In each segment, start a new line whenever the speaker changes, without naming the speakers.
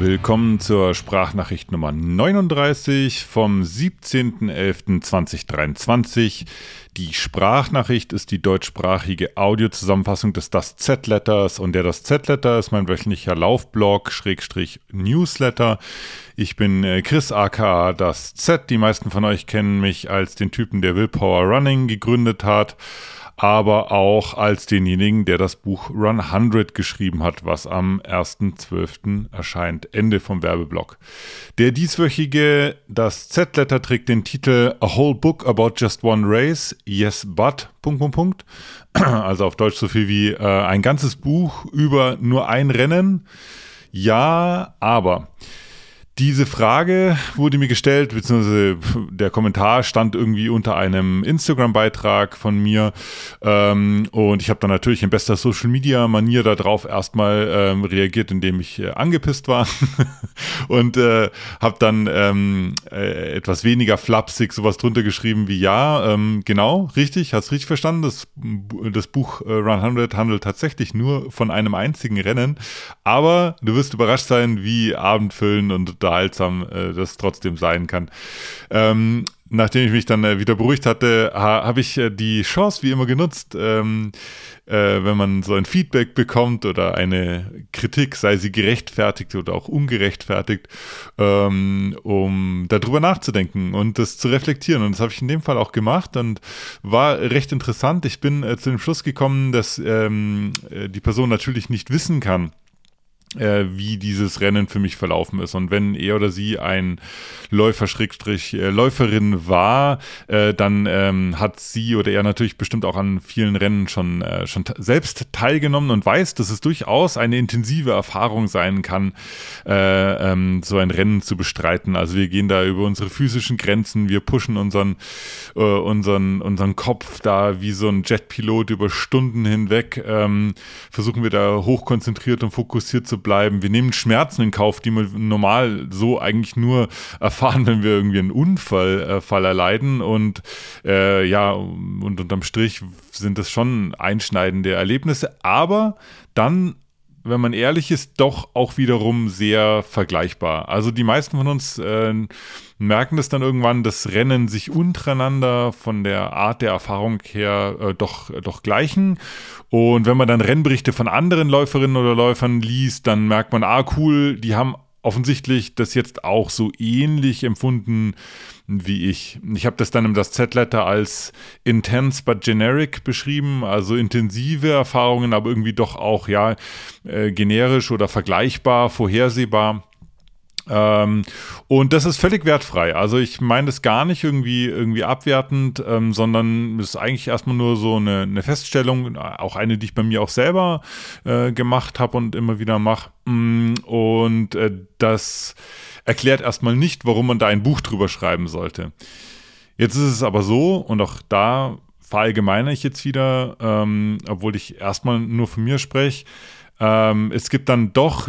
Willkommen zur Sprachnachricht Nummer 39 vom 17.11.2023. Die Sprachnachricht ist die deutschsprachige Audiozusammenfassung des Das Z-Letters und der Das Z-Letter ist mein wöchentlicher Laufblog, Schrägstrich Newsletter. Ich bin äh, Chris aka Das Z. Die meisten von euch kennen mich als den Typen, der Willpower Running gegründet hat aber auch als denjenigen, der das Buch Run 100 geschrieben hat, was am 1.12. erscheint. Ende vom Werbeblock. Der dieswöchige, das Z-Letter trägt den Titel A Whole Book About Just One Race, Yes But. Also auf Deutsch so viel wie äh, ein ganzes Buch über nur ein Rennen. Ja, aber diese Frage wurde mir gestellt, beziehungsweise der Kommentar stand irgendwie unter einem Instagram-Beitrag von mir. Ähm, und ich habe dann natürlich in bester Social-Media-Manier darauf erstmal ähm, reagiert, indem ich äh, angepisst war. und äh, habe dann ähm, äh, etwas weniger flapsig sowas drunter geschrieben wie, ja, ähm, genau, richtig, hast richtig verstanden. Das, das Buch äh, Run 100 handelt tatsächlich nur von einem einzigen Rennen. Aber du wirst überrascht sein, wie abendfüllend und da unterhaltsam äh, das trotzdem sein kann. Ähm, nachdem ich mich dann äh, wieder beruhigt hatte, ha, habe ich äh, die Chance wie immer genutzt, ähm, äh, wenn man so ein Feedback bekommt oder eine Kritik, sei sie gerechtfertigt oder auch ungerechtfertigt, ähm, um darüber nachzudenken und das zu reflektieren. Und das habe ich in dem Fall auch gemacht und war recht interessant. Ich bin äh, zu dem Schluss gekommen, dass ähm, äh, die Person natürlich nicht wissen kann, äh, wie dieses Rennen für mich verlaufen ist. Und wenn er oder sie ein Läufer Schrägstrich äh, Läuferin war, äh, dann ähm, hat sie oder er natürlich bestimmt auch an vielen Rennen schon, äh, schon selbst teilgenommen und weiß, dass es durchaus eine intensive Erfahrung sein kann, äh, ähm, so ein Rennen zu bestreiten. Also wir gehen da über unsere physischen Grenzen, wir pushen unseren, unseren, unseren Kopf da wie so ein Jetpilot über Stunden hinweg, ähm, versuchen wir da hochkonzentriert und fokussiert zu bleiben. Wir nehmen Schmerzen in Kauf, die wir normal so eigentlich nur erfahren, wenn wir irgendwie einen Unfall äh, erleiden. Und äh, ja, und unterm Strich sind das schon einschneidende Erlebnisse, aber dann wenn man ehrlich ist, doch auch wiederum sehr vergleichbar. Also die meisten von uns äh, merken das dann irgendwann, dass Rennen sich untereinander von der Art der Erfahrung her äh, doch, doch gleichen. Und wenn man dann Rennberichte von anderen Läuferinnen oder Läufern liest, dann merkt man, ah cool, die haben offensichtlich das jetzt auch so ähnlich empfunden wie ich. Ich habe das dann im das Z-Letter als intense but generic beschrieben, also intensive Erfahrungen, aber irgendwie doch auch ja äh, generisch oder vergleichbar, vorhersehbar. Ähm, und das ist völlig wertfrei. Also ich meine das gar nicht irgendwie, irgendwie abwertend, ähm, sondern es ist eigentlich erstmal nur so eine, eine, Feststellung, auch eine, die ich bei mir auch selber äh, gemacht habe und immer wieder mache. Mm, und äh, das erklärt erstmal nicht, warum man da ein Buch drüber schreiben sollte. Jetzt ist es aber so, und auch da verallgemeine ich jetzt wieder, ähm, obwohl ich erstmal nur von mir spreche, ähm, es gibt dann doch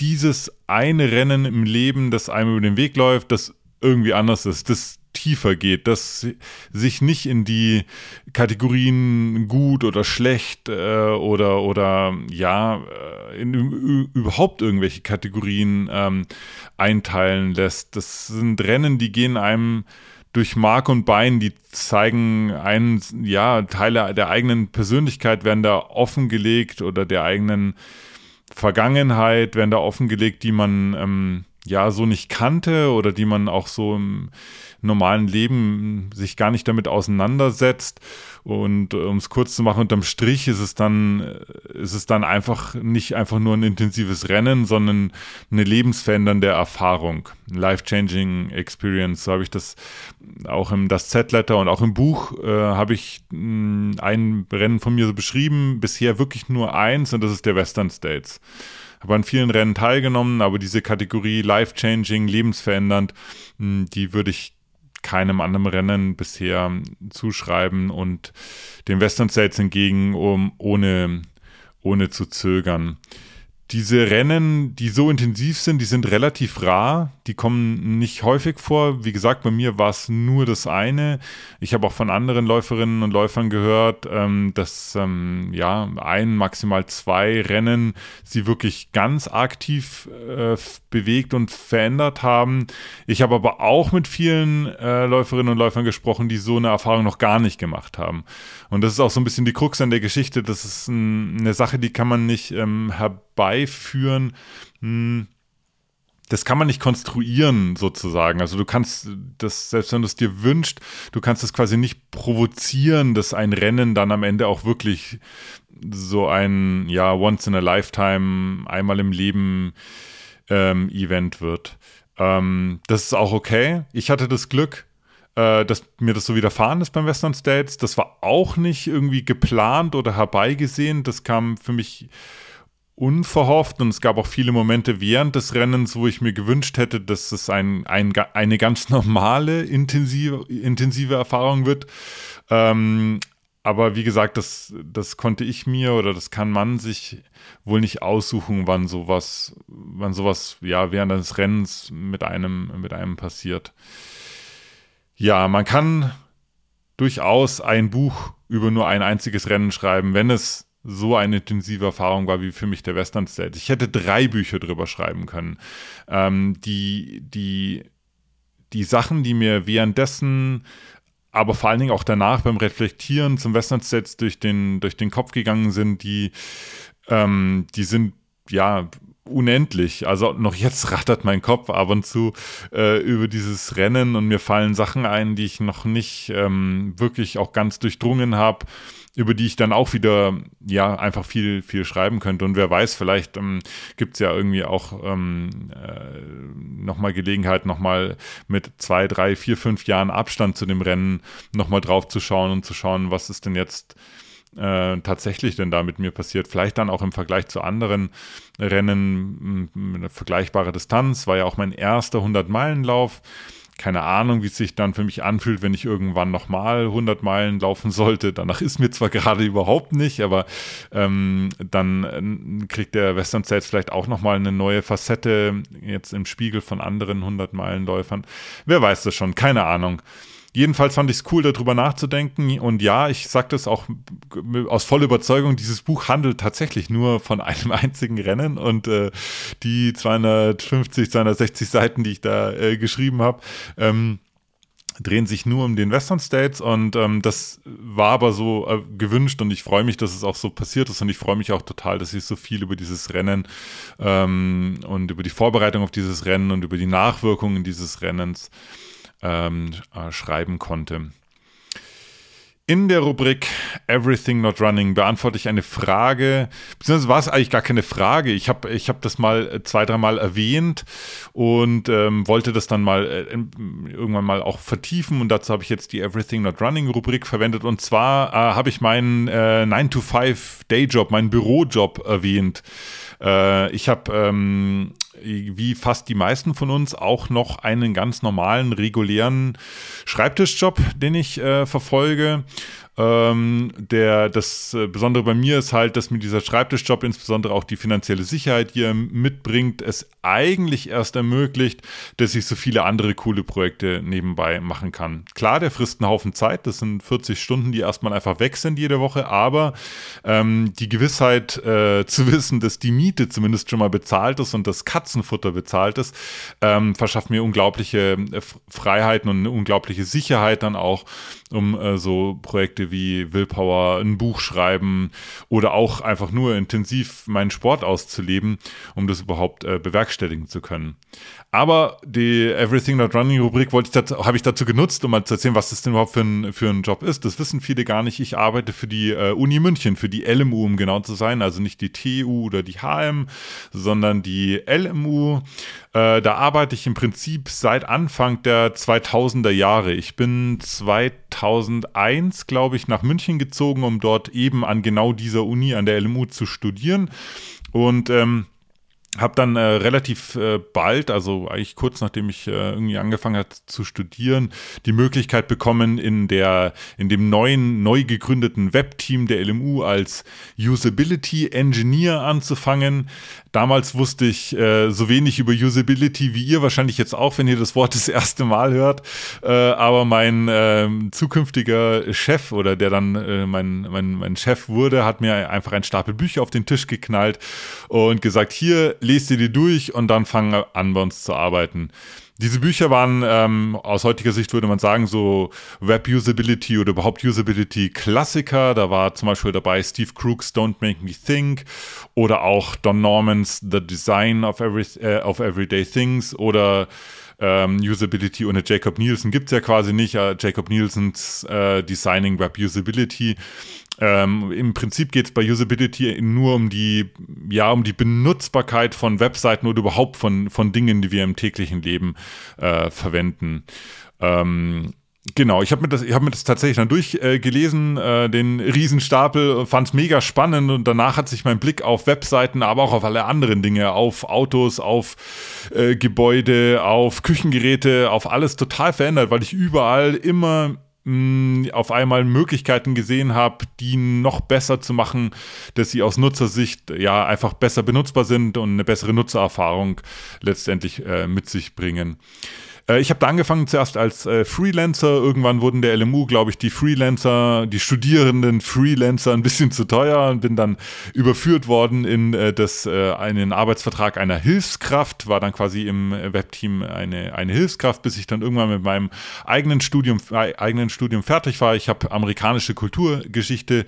dieses eine Rennen im Leben, das einem über den Weg läuft, das irgendwie anders ist, das tiefer geht, das sich nicht in die Kategorien gut oder schlecht äh, oder oder ja äh, in, überhaupt irgendwelche Kategorien ähm, einteilen lässt. Das sind Rennen, die gehen einem durch Mark und Bein, die zeigen einen, ja, Teile der eigenen Persönlichkeit werden da offengelegt oder der eigenen Vergangenheit werden da offengelegt, die man ähm, ja so nicht kannte oder die man auch so im normalen Leben sich gar nicht damit auseinandersetzt. Und äh, um es kurz zu machen, unterm Strich ist es dann, äh, ist es dann einfach nicht einfach nur ein intensives Rennen, sondern eine lebensverändernde Erfahrung. Life-changing Experience. So habe ich das auch im das Z-Letter und auch im Buch äh, habe ich mh, hm, ein Rennen von mir so beschrieben. Bisher wirklich nur eins und das ist der Western States habe an vielen Rennen teilgenommen, aber diese Kategorie life-changing, lebensverändernd, hm, die würde ich keinem anderen Rennen bisher zuschreiben und den Western States hingegen um, ohne, ohne zu zögern. Diese Rennen, die so intensiv sind, die sind relativ rar. Die kommen nicht häufig vor. Wie gesagt, bei mir war es nur das eine. Ich habe auch von anderen Läuferinnen und Läufern gehört, ähm, dass ähm, ja ein, maximal zwei Rennen sie wirklich ganz aktiv äh, bewegt und verändert haben. Ich habe aber auch mit vielen äh, Läuferinnen und Läufern gesprochen, die so eine Erfahrung noch gar nicht gemacht haben. Und das ist auch so ein bisschen die Krux an der Geschichte. Das ist ein, eine Sache, die kann man nicht ähm, herbeiführen. Hm, das kann man nicht konstruieren sozusagen. Also du kannst das, selbst wenn du es dir wünschst, du kannst es quasi nicht provozieren, dass ein Rennen dann am Ende auch wirklich so ein, ja, once in a lifetime, einmal im Leben ähm, Event wird. Ähm, das ist auch okay. Ich hatte das Glück, äh, dass mir das so widerfahren ist beim Western States. Das war auch nicht irgendwie geplant oder herbeigesehen. Das kam für mich unverhofft und es gab auch viele Momente während des Rennens, wo ich mir gewünscht hätte, dass es ein, ein eine ganz normale, intensive, intensive Erfahrung wird. Ähm, aber wie gesagt, das, das konnte ich mir oder das kann man sich wohl nicht aussuchen, wann sowas, wann sowas ja während des Rennens mit einem, mit einem passiert. Ja, man kann durchaus ein Buch über nur ein einziges Rennen schreiben, wenn es so eine intensive Erfahrung war wie für mich der Western State. Ich hätte drei Bücher drüber schreiben können. Ähm, die, die, die Sachen, die mir währenddessen, aber vor allen Dingen auch danach beim Reflektieren zum Western States durch den, durch den Kopf gegangen sind, die, ähm, die sind ja unendlich. Also noch jetzt rattert mein Kopf ab und zu äh, über dieses Rennen und mir fallen Sachen ein, die ich noch nicht ähm, wirklich auch ganz durchdrungen habe, über die ich dann auch wieder ja einfach viel, viel schreiben könnte. Und wer weiß, vielleicht ähm, gibt es ja irgendwie auch ähm, äh, nochmal Gelegenheit, nochmal mit zwei, drei, vier, fünf Jahren Abstand zu dem Rennen nochmal drauf zu schauen und zu schauen, was ist denn jetzt äh, tatsächlich denn da mit mir passiert. Vielleicht dann auch im Vergleich zu anderen Rennen eine vergleichbare Distanz. War ja auch mein erster 100-Meilen-Lauf. Keine Ahnung, wie es sich dann für mich anfühlt, wenn ich irgendwann nochmal 100 Meilen laufen sollte. Danach ist mir zwar gerade überhaupt nicht, aber ähm, dann äh, kriegt der Western States vielleicht auch nochmal eine neue Facette jetzt im Spiegel von anderen 100 Meilen Läufern. Wer weiß das schon, keine Ahnung. Jedenfalls fand ich es cool, darüber nachzudenken. Und ja, ich sage das auch aus voller Überzeugung, dieses Buch handelt tatsächlich nur von einem einzigen Rennen. Und äh, die 250, 260 Seiten, die ich da äh, geschrieben habe, ähm, drehen sich nur um den Western States und ähm, das war aber so äh, gewünscht und ich freue mich, dass es auch so passiert ist und ich freue mich auch total, dass ich so viel über dieses Rennen ähm, und über die Vorbereitung auf dieses Rennen und über die Nachwirkungen dieses Rennens ähm, äh, schreiben konnte. In der Rubrik Everything Not Running beantworte ich eine Frage, beziehungsweise war es eigentlich gar keine Frage. Ich habe ich hab das mal äh, zwei, dreimal erwähnt und ähm, wollte das dann mal äh, irgendwann mal auch vertiefen und dazu habe ich jetzt die Everything Not Running Rubrik verwendet und zwar äh, habe ich meinen äh, 9-to-5 Dayjob, meinen Bürojob erwähnt. Äh, ich habe ähm, wie fast die meisten von uns auch noch einen ganz normalen, regulären Schreibtischjob, den ich äh, verfolge. Ähm, der, das äh, Besondere bei mir ist halt, dass mir dieser Schreibtischjob insbesondere auch die finanzielle Sicherheit hier mitbringt, es eigentlich erst ermöglicht, dass ich so viele andere coole Projekte nebenbei machen kann. Klar, der frisst einen Haufen Zeit, das sind 40 Stunden, die erstmal einfach weg sind jede Woche, aber ähm, die Gewissheit äh, zu wissen, dass die Miete zumindest schon mal bezahlt ist und das Katzenfutter bezahlt ist, ähm, verschafft mir unglaubliche äh, Freiheiten und eine unglaubliche Sicherheit dann auch, um äh, so Projekte wie Willpower, ein Buch schreiben oder auch einfach nur intensiv meinen Sport auszuleben, um das überhaupt äh, bewerkstelligen zu können. Aber die Everything Not Running Rubrik habe ich dazu genutzt, um mal zu erzählen, was das denn überhaupt für ein, für ein Job ist. Das wissen viele gar nicht. Ich arbeite für die äh, Uni München, für die LMU, um genau zu sein. Also nicht die TU oder die HM, sondern die LMU. Äh, da arbeite ich im Prinzip seit Anfang der 2000er Jahre. Ich bin 2001, glaube ich, nach München gezogen, um dort eben an genau dieser Uni, an der LMU zu studieren. Und ähm, habe dann äh, relativ äh, bald, also eigentlich kurz nachdem ich äh, irgendwie angefangen hat zu studieren, die Möglichkeit bekommen, in der in dem neuen neu gegründeten Webteam der LMU als Usability Engineer anzufangen. Damals wusste ich äh, so wenig über Usability wie ihr wahrscheinlich jetzt auch, wenn ihr das Wort das erste Mal hört. Äh, aber mein äh, zukünftiger Chef oder der dann äh, mein, mein, mein Chef wurde, hat mir einfach ein Stapel Bücher auf den Tisch geknallt und gesagt, hier, lest dir die durch und dann fangen an bei uns zu arbeiten. Diese Bücher waren ähm, aus heutiger Sicht würde man sagen so Web-Usability oder überhaupt Usability-Klassiker. Da war zum Beispiel dabei Steve Crooks Don't Make Me Think oder auch Don Normans The Design of, Every, äh, of Everyday Things oder ähm, Usability ohne Jacob Nielsen gibt es ja quasi nicht. Äh, Jacob Nielsens äh, Designing Web Usability ähm, Im Prinzip geht es bei Usability nur um die, ja, um die Benutzbarkeit von Webseiten oder überhaupt von, von Dingen, die wir im täglichen Leben äh, verwenden. Ähm, Genau, ich habe mir, das, ich hab mir das tatsächlich dann durchgelesen, äh, äh, den Riesenstapel, fand es mega spannend und danach hat sich mein Blick auf Webseiten, aber auch auf alle anderen Dinge, auf Autos, auf äh, Gebäude, auf Küchengeräte, auf alles total verändert, weil ich überall immer auf einmal Möglichkeiten gesehen habe, die noch besser zu machen, dass sie aus Nutzersicht ja einfach besser benutzbar sind und eine bessere Nutzererfahrung letztendlich äh, mit sich bringen. Äh, ich habe da angefangen zuerst als äh, Freelancer. Irgendwann wurden der LMU, glaube ich, die Freelancer, die Studierenden Freelancer ein bisschen zu teuer und bin dann überführt worden in äh, das, äh, einen Arbeitsvertrag einer Hilfskraft, war dann quasi im Webteam eine, eine Hilfskraft, bis ich dann irgendwann mit meinem eigenen Studium, äh, eigenen Studium fertig war. Ich habe amerikanische Kulturgeschichte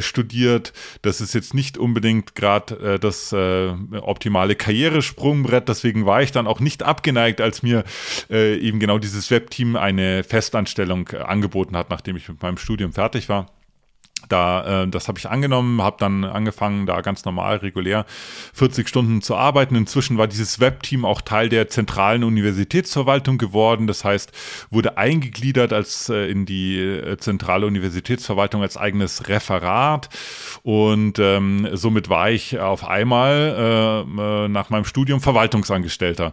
studiert. Das ist jetzt nicht unbedingt gerade das optimale Karrieresprungbrett, deswegen war ich dann auch nicht abgeneigt, als mir äh, eben genau dieses Webteam eine Festanstellung äh, angeboten hat, nachdem ich mit meinem Studium fertig war. Da, äh, das habe ich angenommen, habe dann angefangen, da ganz normal, regulär 40 Stunden zu arbeiten. Inzwischen war dieses Webteam auch Teil der zentralen Universitätsverwaltung geworden. Das heißt, wurde eingegliedert als äh, in die äh, zentrale Universitätsverwaltung als eigenes Referat. Und ähm, somit war ich auf einmal äh, äh nach meinem Studium Verwaltungsangestellter.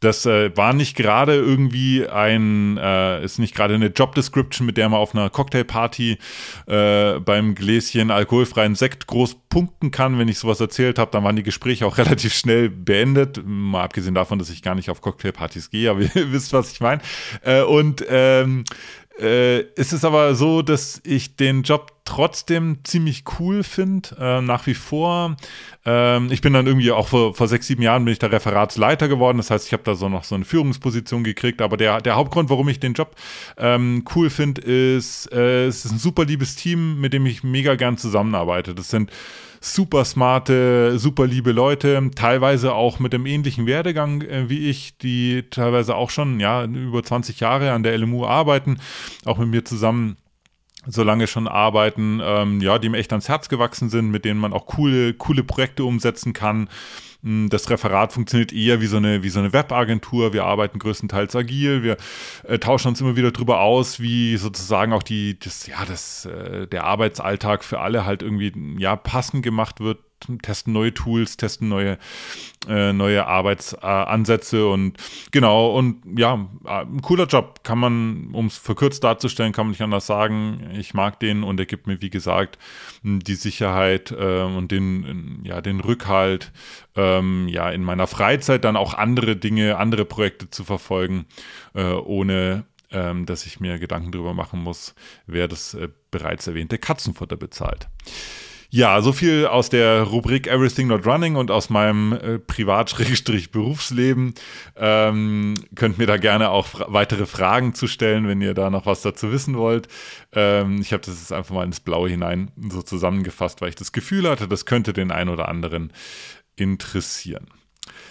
Das äh, war nicht gerade irgendwie ein, äh, ist nicht gerade eine Job Description, mit der man auf einer Cocktailparty äh, beim Gläschen alkoholfreien Sekt groß punkten kann. Wenn ich sowas erzählt habe, dann waren die Gespräche auch relativ schnell beendet. Mal abgesehen davon, dass ich gar nicht auf Cocktailpartys gehe, aber ihr wisst, was ich meine. Äh, und ähm, äh, es ist aber so, dass ich den Job trotzdem ziemlich cool finde, äh, nach wie vor. Ähm, ich bin dann irgendwie auch vor, vor sechs, sieben Jahren bin ich da Referatsleiter geworden. Das heißt, ich habe da so noch so eine Führungsposition gekriegt. Aber der, der Hauptgrund, warum ich den Job ähm, cool finde, ist, äh, es ist ein super liebes Team, mit dem ich mega gern zusammenarbeite. Das sind super smarte, super liebe Leute, teilweise auch mit einem ähnlichen Werdegang äh, wie ich, die teilweise auch schon ja über 20 Jahre an der LMU arbeiten, auch mit mir zusammen so lange schon arbeiten, ähm, ja, die mir echt ans Herz gewachsen sind, mit denen man auch coole, coole Projekte umsetzen kann. Hm, das Referat funktioniert eher wie so eine, wie so eine Webagentur. Wir arbeiten größtenteils agil. Wir äh, tauschen uns immer wieder darüber aus, wie sozusagen auch die, das, ja, das, äh, der Arbeitsalltag für alle halt irgendwie, ja, passend gemacht wird testen neue Tools, testen neue, äh, neue Arbeitsansätze und genau, und ja, ein cooler Job, kann man, um es verkürzt darzustellen, kann man nicht anders sagen. Ich mag den und er gibt mir, wie gesagt, die Sicherheit äh, und den, ja, den Rückhalt, ähm, ja, in meiner Freizeit dann auch andere Dinge, andere Projekte zu verfolgen, äh, ohne ähm, dass ich mir Gedanken darüber machen muss, wer das äh, bereits erwähnte Katzenfutter bezahlt. Ja, so viel aus der Rubrik Everything Not Running und aus meinem äh, Privat-Berufsleben. Ähm, könnt mir da gerne auch fra weitere Fragen zu stellen, wenn ihr da noch was dazu wissen wollt. Ähm, ich habe das jetzt einfach mal ins Blaue hinein so zusammengefasst, weil ich das Gefühl hatte, das könnte den einen oder anderen interessieren.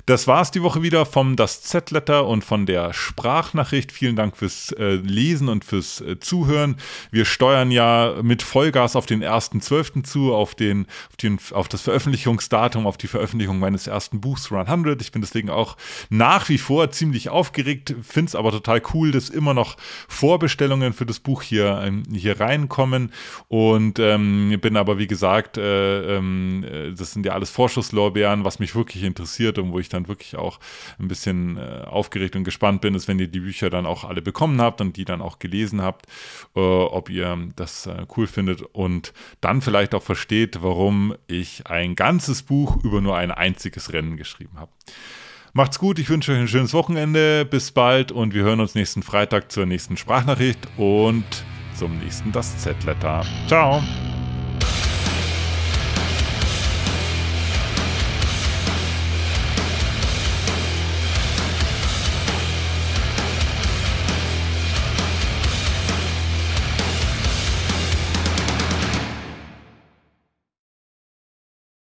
Das war es die Woche wieder vom Das Z-Letter und von der Sprachnachricht. Vielen Dank fürs äh, Lesen und fürs äh, Zuhören. Wir steuern ja mit Vollgas auf den 1.12. zu, auf, den, auf, den, auf das Veröffentlichungsdatum, auf die Veröffentlichung meines ersten Buchs Run 100. Ich bin deswegen auch nach wie vor ziemlich aufgeregt, finde es aber total cool, dass immer noch Vorbestellungen für das Buch hier, ähm, hier reinkommen und ähm, bin aber, wie gesagt, äh, ähm, äh, das sind ja alles Vorschusslorbeeren, was mich wirklich interessiert und wo ich dann wirklich auch ein bisschen äh, aufgeregt und gespannt bin, ist, wenn ihr die Bücher dann auch alle bekommen habt und die dann auch gelesen habt, äh, ob ihr das äh, cool findet und dann vielleicht auch versteht, warum ich ein ganzes Buch über nur ein einziges Rennen geschrieben habe. Macht's gut, ich wünsche euch ein schönes Wochenende, bis bald und wir hören uns nächsten Freitag zur nächsten Sprachnachricht und zum nächsten Das Z-Letter. Ciao!